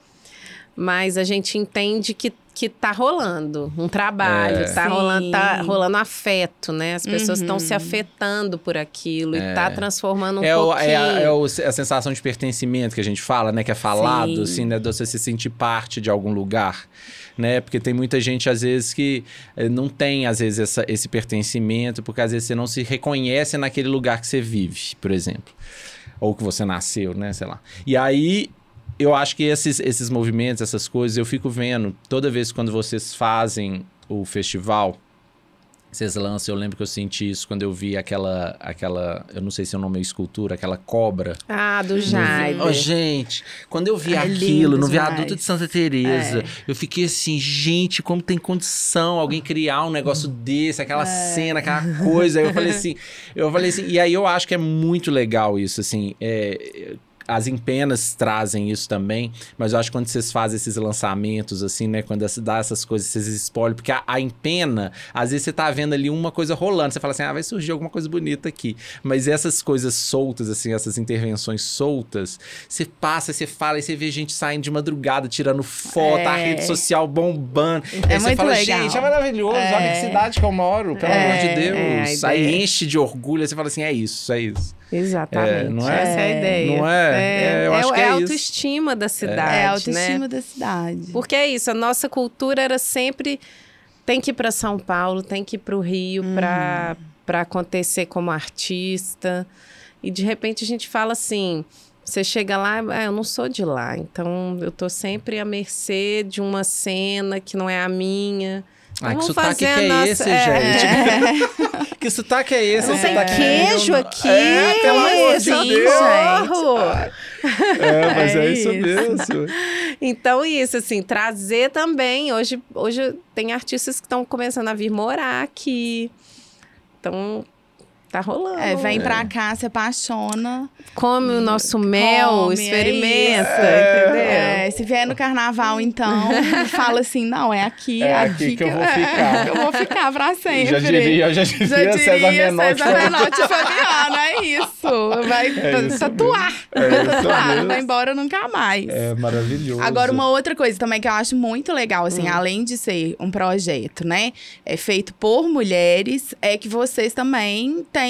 Mas a gente entende que, que tá rolando um trabalho, É. tá, Sim. rolando, tá rolando afeto, né? As pessoas estão Uhum. se afetando por aquilo e tá transformando um É, o, pouquinho. é, a, é o- a sensação de pertencimento que a gente fala, né? Que é falado, Sim. assim, né? De você se sentir parte de algum lugar, né? Porque tem muita gente, às vezes, que eh, não tem, às vezes, essa- esse pertencimento, porque às vezes você não se reconhece naquele lugar que você vive, por exemplo. Ou que você nasceu, né? Sei lá. E aí, eu acho que esses, esses movimentos, essas coisas, eu fico vendo toda vez quando vocês fazem o festival. Vocês lançam, eu lembro que eu senti isso quando eu vi aquela, aquela, eu não sei se é o nome é escultura, aquela cobra. Ah, do Jaime. Oh, gente, quando eu vi É aquilo no viaduto de Santa Teresa, É. eu fiquei assim, gente, como tem condição alguém criar um negócio desse, aquela É. cena, aquela coisa. Aí eu falei assim, eu falei assim, e aí eu acho que é muito legal isso, assim, é, as empenas trazem isso também, mas eu acho que quando vocês fazem esses lançamentos, assim, né? Quando se dá essas coisas, vocês spoilem, porque a, a empena, às vezes você tá vendo ali uma coisa rolando, você fala assim, ah, vai surgir alguma coisa bonita aqui. Mas essas coisas soltas, assim, essas intervenções soltas, você passa, você fala, e você vê gente saindo de madrugada, tirando foto, a É. rede social bombando. É aí você fala, legal. gente, é maravilhoso, É. olha que cidade que eu moro, pelo É, amor de Deus. é, a aí enche de orgulho, aí você fala assim, é isso, é isso. Exatamente. É, não é? Essa é a ideia. Não é? É, eu é, acho que é é a isso. autoestima da cidade, É a né? autoestima da cidade. Porque é isso, a nossa cultura era sempre tem que ir para São Paulo, tem que ir para o Rio Hum. para para acontecer como artista. E de repente a gente fala assim, você chega lá, ah, eu não sou de lá, então eu tô sempre à mercê de uma cena que não é a minha. Ai, que Vamos sotaque que é nossa- esse, é. gente? Que sotaque é esse? Não tem sotaque queijo aqui. É, pelo amor de Deus. É, mas é, É isso isso. mesmo. Então, isso, assim, trazer também. Hoje, hoje tem artistas que estão começando a vir morar aqui. Então, tá rolando. É, vem pra cá, se apaixona. Come o nosso mel, Come, é experimenta, isso. entendeu? É, se vier no carnaval, então, fala assim: não, é aqui, É aqui que eu vou ficar. eu vou ficar pra sempre. Já diria, já diria, Já César diria Menotti. César Menotti e Fabiano, é isso. Vai É isso tatuar. É vai tatuar, vai embora nunca mais. É maravilhoso. Agora, uma outra coisa também que eu acho muito legal, assim, Hum. além de ser um projeto, né? É feito por mulheres, é que vocês também têm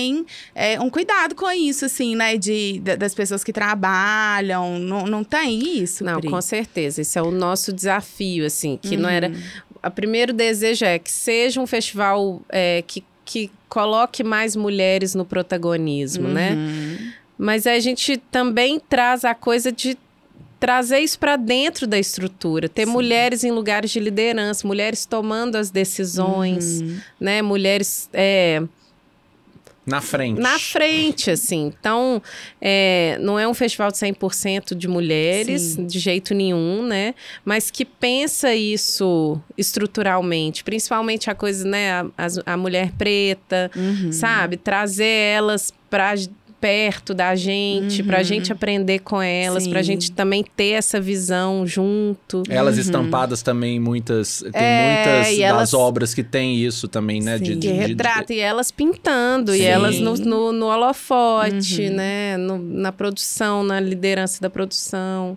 é, um cuidado com isso, assim, né? De, da- das pessoas que trabalham. Não, não tem isso, Não, Pri? com certeza. Esse é o nosso desafio, assim, que não Uhum. era. O primeiro desejo é que seja um festival é, que, que coloque mais mulheres no protagonismo, né? Uhum. Mas a gente também traz a coisa de trazer isso para dentro da estrutura, ter Sim. mulheres em lugares de liderança, mulheres tomando as decisões, Uhum. né? Mulheres é, Na frente. na frente, assim. Então, é, não é um festival de 100% de mulheres, Sim. de jeito nenhum, né? Mas que pensa isso estruturalmente, principalmente a coisa, né? A, a mulher preta, Uhum. sabe? Trazer elas para perto da gente, pra Uhum. gente aprender com elas, pra Sim. gente também ter essa visão junto. Elas Uhum. estampadas também, muitas. Tem É, muitas e das elas- obras que tem isso também, né? De, Sim. de- Que de- retrata, e elas pintando, e Sim. elas no, no, no holofote, Uhum. né? No- na produção, na liderança da produção.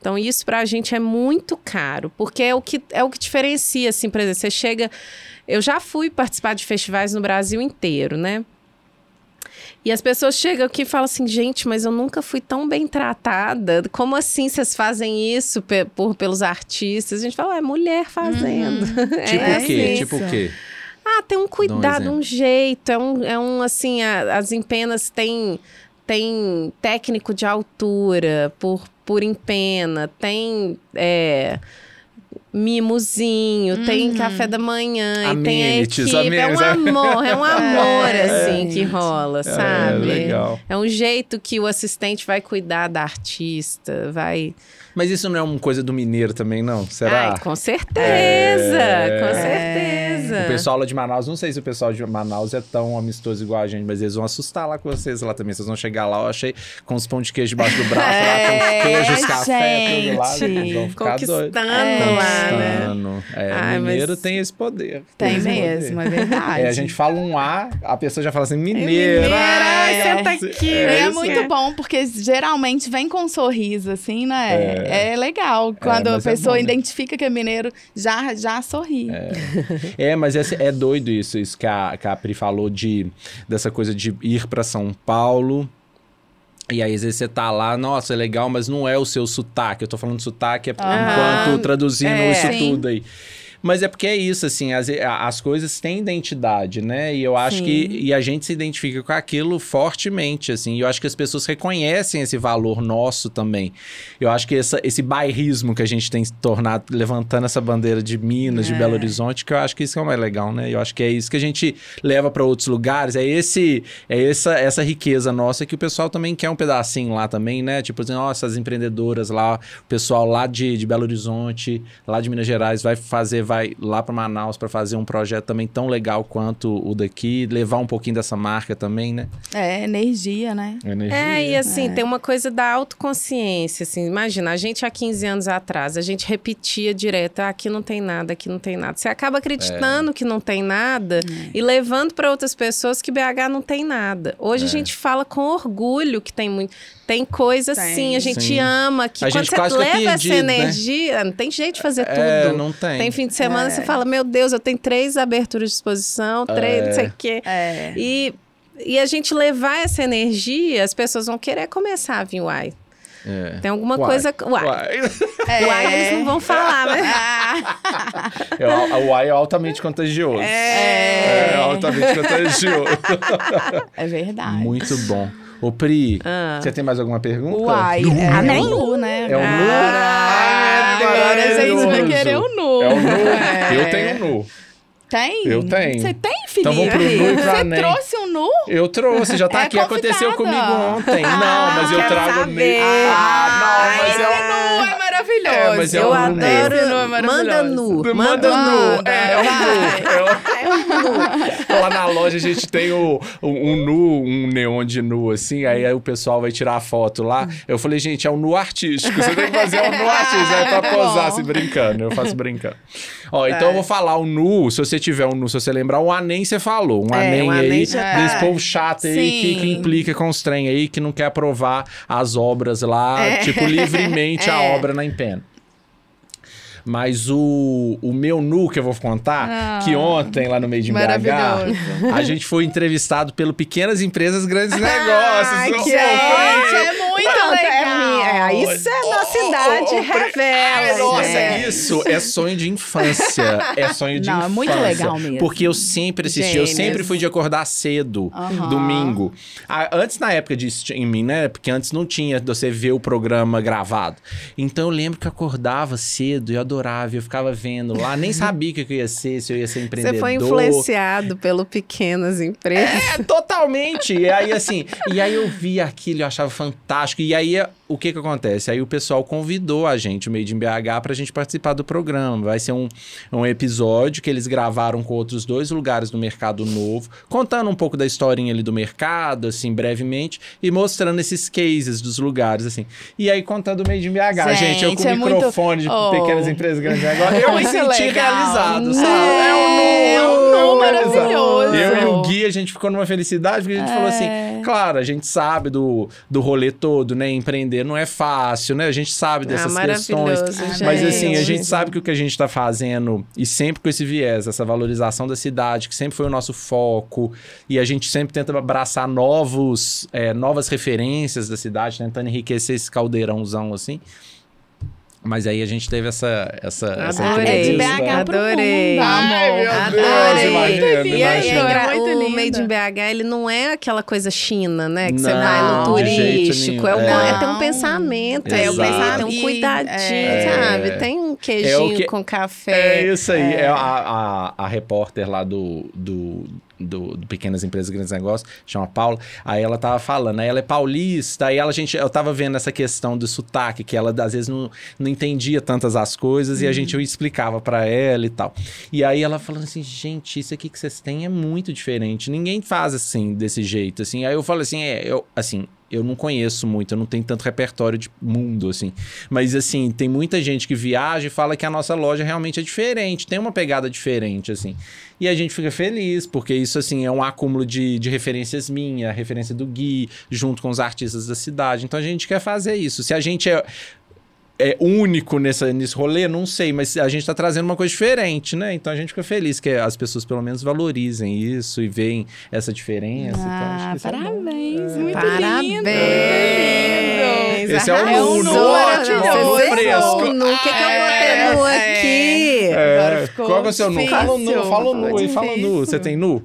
Então, isso pra gente é muito caro, porque é o que, é o que diferencia, assim, por exemplo, você chega. Eu já fui participar de festivais no Brasil inteiro, né? E as pessoas chegam aqui e falam assim, gente, mas eu nunca fui tão bem tratada. Como assim vocês fazem isso pe- por, pelos artistas? A gente fala, é mulher fazendo. É Tipo o quê? assim. Tipo o quê? Ah, tem um cuidado, exemplo. um jeito. É um, é um assim, a- as empenas têm tem técnico de altura por, por empena, tem é, mimozinho, tem café da manhã, e tem a Amenities, equipe. É um amenities. amor, é um amor, É, assim, que gente. rola, sabe? É, legal. É um jeito que o assistente vai cuidar da artista, vai... Mas isso não é uma coisa do mineiro também, não? Será? Ai, com certeza, É. com certeza. O pessoal lá de Manaus, não sei se o pessoal de Manaus é tão amistoso igual a gente, mas eles vão assustar lá com vocês lá também. Vocês vão chegar lá, eu achei, com os pão de queijo debaixo do braço, lá, com os É, queijos, café, tudo lá. gente. Eles vão ficar doidos. Conquistando É. lá, né? Conquistando. É, Ai, mineiro mas- tem esse poder. Tem esse mesmo, poder. é verdade. É, a gente fala um A, a pessoa já fala assim. Mineira, ai, É. senta aqui. E É é, muito bom, porque geralmente vem com um sorriso, assim, né? É, legal. Quando a mas é pessoa bom, né? identifica que é mineiro, já, já sorri. É, mas esse- é doido isso, isso que a, que a Pri falou de, dessa coisa de ir pra São Paulo. E aí, às vezes você tá lá, nossa, é legal, mas não é o seu sotaque. Eu tô falando sotaque é enquanto traduzindo É. isso Sim. tudo aí. Mas é porque é isso, assim, as, as coisas têm identidade, né? E eu acho Sim. que. E a gente se identifica com aquilo fortemente, assim. E eu acho que as pessoas reconhecem esse valor nosso também. Eu acho que essa, esse bairrismo que a gente tem se tornado, levantando essa bandeira de Minas, de É. Belo Horizonte, que eu acho que isso é o mais legal, né? Eu acho que é isso que a gente leva para outros lugares. É esse, é essa, essa riqueza nossa que o pessoal também quer um pedacinho lá também, né? Tipo assim, nossa, as empreendedoras lá, o pessoal lá de, de Belo Horizonte, lá de Minas Gerais, vai fazer, vai lá para Manaus para fazer um projeto também tão legal quanto o daqui, levar um pouquinho dessa marca também, né? É, energia, né? Energia. É, e assim, É. tem uma coisa da autoconsciência, assim, imagina, a gente há 15 anos atrás, a gente repetia direto, ah, aqui não tem nada, aqui não tem nada. Você acaba acreditando que não tem nada e levando para outras pessoas que BH não tem nada. Hoje a gente fala com orgulho que tem muito, tem coisa Tem. sim, a gente Sim. ama, que A quando gente você quase fica leva perdido, essa né? energia, não tem jeito de fazer É, tudo. não tem. Tem fim de semana, É. você fala, meu Deus, eu tenho três aberturas de exposição, três, não sei o quê. É. E, e a gente levar essa energia, as pessoas vão querer começar a vir uai. É. Tem alguma Uai. coisa. Uai. Uai. É. Uai, eles não vão falar, né? Ah, É, o uai é altamente contagioso. É, é. altamente contagioso. É verdade. Muito bom. Ô, Pri, Ah. você tem mais alguma pergunta? Uai, é Amém? o nu, né? É o nu? Ah, Ai, agora a gente vai maravilhoso. querer o nu. É o nu? É. Eu tenho um nu. Tem? Eu tenho. Você tem, Então Felipe? vamos pro nu e pra Você nem. trouxe um nu? Eu trouxe, já tá É aqui. Aconteceu comigo ontem. não, mas eu trago saber. meio. Ah, não, mas é o nu é maravilhoso. É, mas é Eu adoro. Esse nu é Manda nu. Manda Manda nu. nu. É, é o nu. É o- Lá na loja a gente tem o, um, um nu, um neon de nu, assim, aí, aí o pessoal vai tirar a foto lá. Eu falei, gente, é um nu artístico. Você tem que fazer um nu artístico, é pra Tá posar, se brincando. Eu faço brincando. Ó, então eu vou falar o nu, se você tiver um nu, se você lembrar, o anem você falou. Um É, anem o aí, anem já desse tá. povo chato aí que, que implica com os trem aí, que não quer aprovar as obras lá, É. tipo, livremente a É. obra na empena. Mas o, o meu nu que eu vou contar, Ah. que ontem lá no meio de BH, a gente foi entrevistado pelo Pequenas Empresas Grandes Negócios. Eu que Gente, é muito é legal. É, isso é nossa idade, oh, oh, revela. Ai, nossa, né? isso é sonho de infância. É sonho de Não, é infância. muito legal mesmo. Porque eu sempre assisti, eu sempre fui de acordar cedo, Aham. domingo. Ah, antes, na época de streaming, né? Porque antes não tinha você ver o programa gravado. Então eu lembro que eu acordava cedo e adorava. Eu ficava vendo lá, nem sabia o que eu ia ser, se eu ia ser empreendedor. Você foi influenciado pelo pequenas empresas. É, totalmente. E aí, assim, e aí eu vi aquilo, eu achava fantástico. E aí, o que que acontece? Aí o pessoal convidou a gente, o Made in BH, pra gente participar do programa. Vai ser um, um episódio que eles gravaram com outros dois lugares do Mercado Novo, contando um pouco da historinha ali do mercado, assim, brevemente, e mostrando esses cases dos lugares, assim. E aí, contando o Made in BH. Gente, eu com Gente, é o muito- microfone de Oh. pequenas empresas grandes agora, eu me senti realizado, sabe? É, É um nu, é um nu maravilhoso. Eu e o Gui, a gente ficou numa felicidade, porque a gente falou assim, claro, a gente sabe do, do rolê todo, né? Empreender não é fácil, né? A gente sabe dessas ah, questões. maravilhoso, Mas gente. assim, a gente sabe que o que a gente tá fazendo, e sempre com esse viés, essa valorização da cidade, que sempre foi o nosso foco, e a gente sempre tenta abraçar novos, é, novas referências da cidade, tentando enriquecer esse caldeirãozão, assim. Mas aí a gente teve essa... essa, essa Adorei. É de. BH Adorei. Ai, meu Deus, Adorei. imagina, E aí, é É o lindo. Made in BH, ele não é aquela coisa china, né? Que você Não, vai no turístico. É, um, É. é ter um pensamento. É, É, o pensamento. Tem um cuidadinho, É. sabe? Tem um queijinho que- com café. É isso aí. É. a, a, a repórter lá do, do, do, do Pequenas Empresas Grandes Negócios, chama Paula. Aí ela tava falando, aí ela é paulista, aí ela, gente, eu tava vendo essa questão do sotaque, que ela às vezes não, não entendia tantas as coisas e a gente eu explicava pra ela e tal. E aí ela falando assim, gente, isso aqui que vocês têm é muito diferente. Ninguém faz assim, desse jeito, assim. Aí eu falo assim, é, eu, assim, eu não conheço muito, eu não tenho tanto repertório de mundo, assim. Mas, assim, tem muita gente que viaja e fala que a nossa loja realmente é diferente, tem uma pegada diferente, assim. E a gente fica feliz, porque isso, assim, é um acúmulo de, de referências minha, referência do Gui, junto com os artistas da cidade. Então, a gente quer fazer isso. Se a gente é é único nessa, nesse rolê, não sei, mas a gente tá trazendo uma coisa diferente, né? Então a gente fica feliz que as pessoas pelo menos valorizem isso e veem essa diferença. então, acho Ah, que isso é parabéns, muito Parabéns. lindo. lindo. Esse é o É nu, um nu maravilhoso. nu fresco. O nu, o que, que eu É, vou ter nu é. aqui? Agora É, ficou qual é o seu nu? Fala o nu, fala o nu fala o nu. Você tem nu?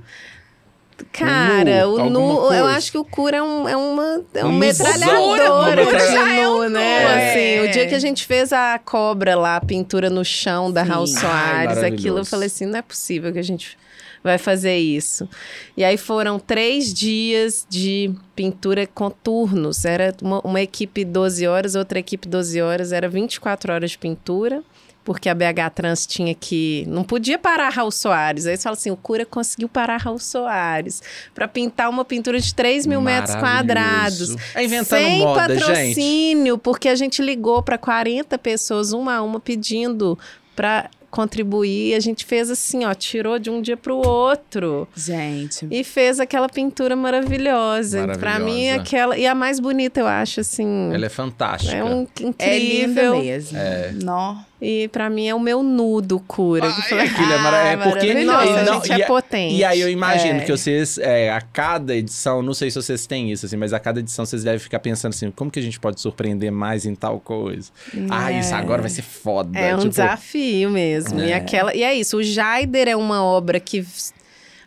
Cara, Nu, o nu, coisa? eu acho que o cura é, um, é uma, é Um nuzão. metralhadora de metralha- nu, É. né? Assim, o dia que a gente fez a cobra lá, a pintura no chão da Sim. Raul Ai, Soares, aquilo eu falei assim, não é possível que a gente vai fazer isso. E aí foram três dias de pintura com turnos. Era uma, uma equipe 12 horas, outra equipe 12 horas, era 24 horas de pintura. Porque a BH Trans tinha que. Não podia parar Raul Soares. Aí você fala assim: o Cura conseguiu parar Raul Soares para pintar uma pintura de 3 mil metros quadrados. É inventando sem moda, gente. patrocínio, porque a gente ligou para 40 pessoas, uma a uma, pedindo para contribuir. E a gente fez assim, ó, tirou de um dia para o outro. Gente, E fez aquela pintura maravilhosa. Para mim, Maravilhosa. aquela. E a mais bonita, eu acho, assim. Ela é fantástica. é um incrível. é linda mesmo. É. Nó. E pra mim é o meu nudo cura. Ai, aquilo é, mara- Ah, é porque e Nossa, a gente é e potente. E aí eu imagino É. que vocês, é, a cada edição, não sei se vocês têm isso, assim, mas a cada edição vocês devem ficar pensando assim, como que a gente pode surpreender mais em tal coisa? Ah, isso agora vai ser foda. É um tipo, desafio mesmo. E, É. aquela, e é isso, o Jaider é uma obra que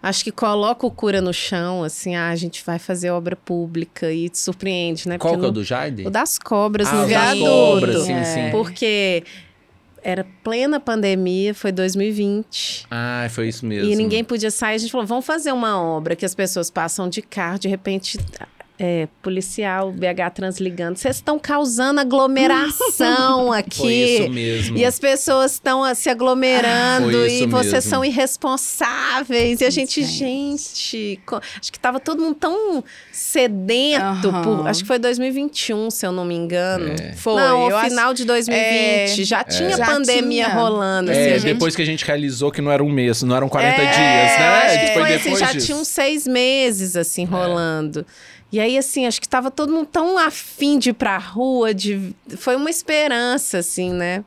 acho que coloca o cura no chão, assim, ah, a gente vai fazer obra pública e te surpreende, né? Qual Porque que é o do Jaide? O das cobras Ah, no o das cobras, sim, É. sim. Porque era plena pandemia, foi 2020. Ah, foi isso mesmo. E ninguém podia sair. A gente falou, vamos fazer uma obra que as pessoas passam de carro, de repente É, policial, BH Transligando. Vocês estão causando aglomeração aqui. Foi isso mesmo. E as pessoas estão ah, se aglomerando Foi e vocês mesmo. são irresponsáveis. E a gente, Gente. acho que tava todo mundo tão sedento Aham. por. Acho que foi 2021, se eu não me engano. É. Foi. Não, eu ao acho- final de 2020. É. Já tinha Já pandemia tinha. rolando. assim, É, gente depois que a gente realizou que não era um mês, não eram 40 é, dias, né? Acho que foi foi assim, depois já disso. tinha uns seis meses, assim, rolando. E aí, assim, acho que tava todo mundo tão afim de ir pra rua, de... foi uma esperança, assim, né?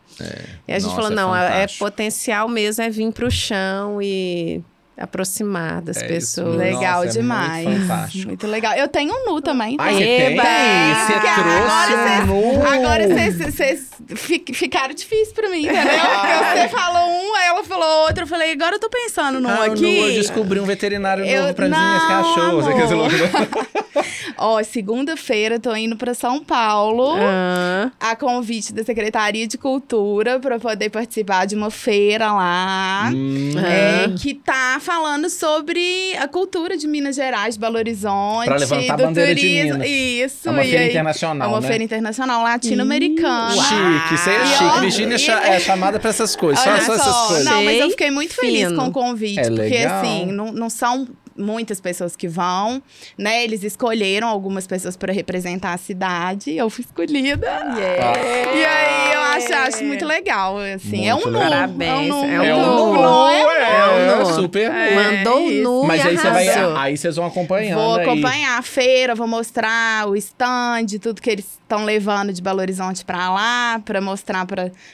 e a gente Nossa, falou, é não, é, é potencial mesmo, é vir pro chão e aproximar das É isso pessoas. mesmo. Legal Nossa, é demais. muito fantástico. Muito legal. Eu tenho um nu também. Ai, você tem? Você trouxe agora um nu. Agora vocês- vocês fi- ficaram difíceis pra mim, entendeu? Porque você falou um, aí ela falou outro. Eu falei, agora eu tô pensando num Ah, aqui. nu, eu descobri um veterinário Eu- novo para as minhas não, cachorras. Ó, segunda-feira tô indo pra São Paulo. Ah, A convite da Secretaria de Cultura pra poder participar de uma feira lá. Hum, é, que tá falando sobre a cultura de Minas Gerais, de Belo Horizonte. Pra levantar a do bandeira de turismo. Minas. Isso. é uma e feira aí- internacional, É uma né? feira internacional latino-americana. Chique, isso aí é chique. Virgínia é e- é chamada pra essas coisas, só, Olha só essas só, coisas. Não, mas eu fiquei muito feliz fino. com o convite, É porque legal. assim, não, não são muitas pessoas que vão, né? Eles escolheram algumas pessoas para representar a cidade, eu fui escolhida. E aí eu acho, acho muito legal, assim, é um Muito nu, legal. é um Parabéns, nu, é um É um nu. nu, é? é, É um nu. super nu. Mandou o nu Mas e aí você vai, aí vocês vão acompanhando Vou aí. acompanhar a feira, vou mostrar o stand, tudo que eles estão levando de Belo Horizonte para lá, para mostrar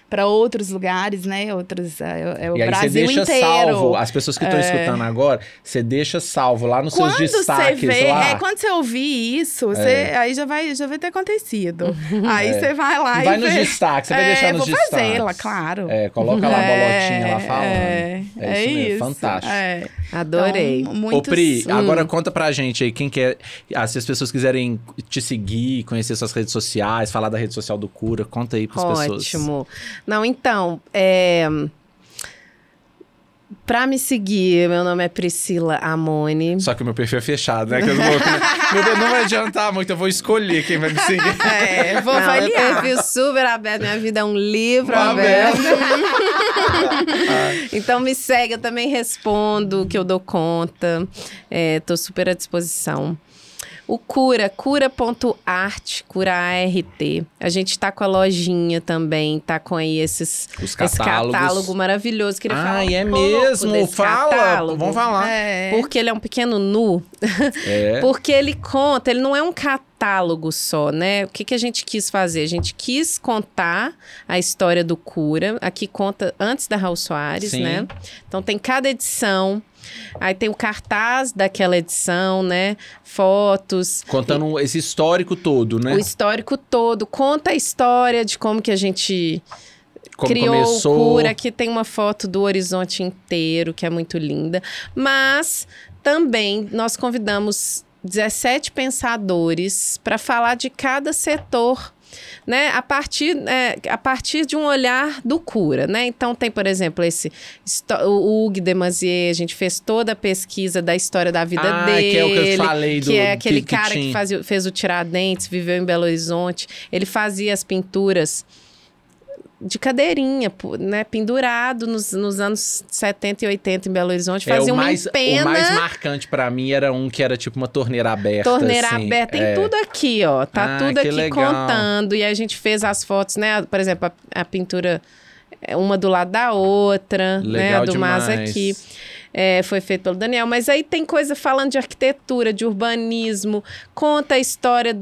para outros lugares, né? Outros, é, é o E aí Brasil você deixa inteiro. salvo, as pessoas que estão escutando agora, você deixa salvo lá nos Quando seus destaques vê, lá. é, quando você ouvir isso, você, aí já vai, já vai ter acontecido. Aí É. você vai lá Vai e nos vê. destaques, você vai é, deixar nos vou destaques. fazer lá, claro. É, coloca lá a bolotinha lá É, falando. É, É isso mesmo, fantástico. É. Adorei. Então, Ô, muitos, Pri, Hum. agora conta pra gente aí, quem quer. ah, Se as pessoas quiserem te seguir, conhecer suas redes sociais, falar da rede social do Cura, conta aí pras pessoas. Ótimo. Não, então, é... Pra me seguir, meu nome é Priscila Amone. Só que o meu perfil é fechado, né? Que eu não, vou, meu Deus, não vai adiantar muito, eu vou escolher quem vai me seguir. É, vou Não, meu avaliar. perfil super aberto, minha vida é um livro Aberto. aberto. então me segue, eu também respondo que eu dou conta. É, tô super à disposição. O Cura, cura.art, cura ART. A gente tá com a lojinha também, tá com aí esses, Os esse catálogo maravilhoso. Queria falar Ah, um é mesmo? Fala! catálogo. Vamos falar. É. Porque ele é um pequeno nu, É. porque ele conta, ele não é um catálogo só, né? O que, que a gente quis fazer? A gente quis contar a história do Cura. Aqui conta antes da Raul Soares, Sim. né? Então tem cada edição. Aí tem o cartaz daquela edição, né? Fotos. Contando esse histórico todo, né? O histórico todo. Conta a história de como que a gente Como criou começou. o Cura. Aqui tem uma foto do horizonte inteiro, que é muito linda. Mas também nós convidamos 17 pensadores para falar de cada setor. Né, a, partir, é, a partir de um olhar do cura, né? Então tem, por exemplo, esse o Hugues Demazier, a gente fez toda a pesquisa da história da vida Ah, dele. que é o que eu falei do que é aquele que- que cara que, tinha. fazia, fez o Tiradentes, viveu em Belo Horizonte. Ele fazia as pinturas de cadeirinha, né? Pendurado nos, nos anos 70 e 80 em Belo Horizonte. É, Fazia uma mais, empena. o mais marcante pra mim era um que era tipo uma torneira aberta. Torneira assim. aberta, tem É. tudo aqui, ó. Tá Ah, tudo aqui legal. contando. E a gente fez as fotos, né? Por exemplo, a, a pintura, é, uma do lado da outra, né? Legal A do Mas demais. aqui. É, foi feito pelo Daniel. Mas aí tem coisa falando de arquitetura, de urbanismo, conta a história.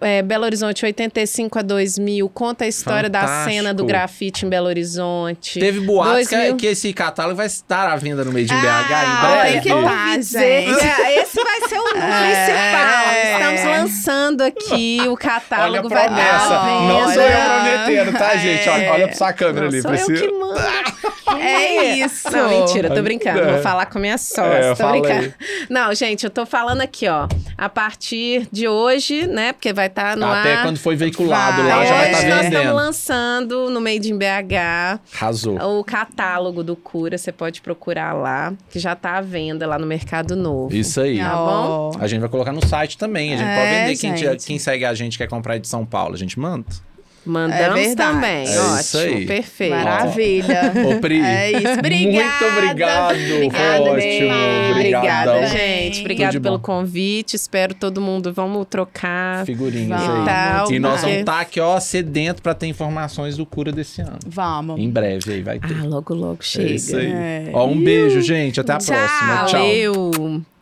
é, Belo Horizonte 85 a 2000, conta a história da Fantástico. cena do grafite em Belo Horizonte. Teve boatos que, 2000. que esse catálogo vai estar à venda no Made in BH Ah, em olha breve. que tá, gente. esse vai ser o principal. É. Estamos lançando aqui o Olha a catálogo. vai promessa. estar à Não sou eu prometendo, tá, gente? Olha, olha pra sua câmera Não ali, sou eu Priscila. que mando. É isso. Não, mentira, tô brincando. É. Vou falar com a minha sócia. É, tô fala brincando. Não, gente, eu tô falando aqui, ó. A partir de hoje, né? Porque vai estar no Até ar. quando foi veiculado Vai. lá, já vai estar nós estamos vendendo. lançando no Made in BH Arrasou. o catálogo do Cura. Você pode procurar lá, que já tá à venda lá no Mercado Novo. Isso aí. Tá bom? A gente vai colocar no site também. A gente É, pode vender. Quem, gente. quem segue a gente quer comprar de São Paulo, a gente manda. Mandamos É também. É Ótimo, isso aí. perfeito. Maravilha. Ô, Pri. É isso. Obrigada. Muito obrigado. Obrigada, Foi Bem, ótimo. Obrigada, gente. De pelo bom. convite. Espero todo mundo. Vamos trocar. Figurinhas Vamos. aí. Tal, e nós vamos estar aqui, ó, sedento pra ter informações do cura desse ano. Vamos. Em breve aí vai ter. Ah, logo, logo É chega. isso aí. É. Ó, um beijo, gente. Até a próxima. Tchau. Valeu.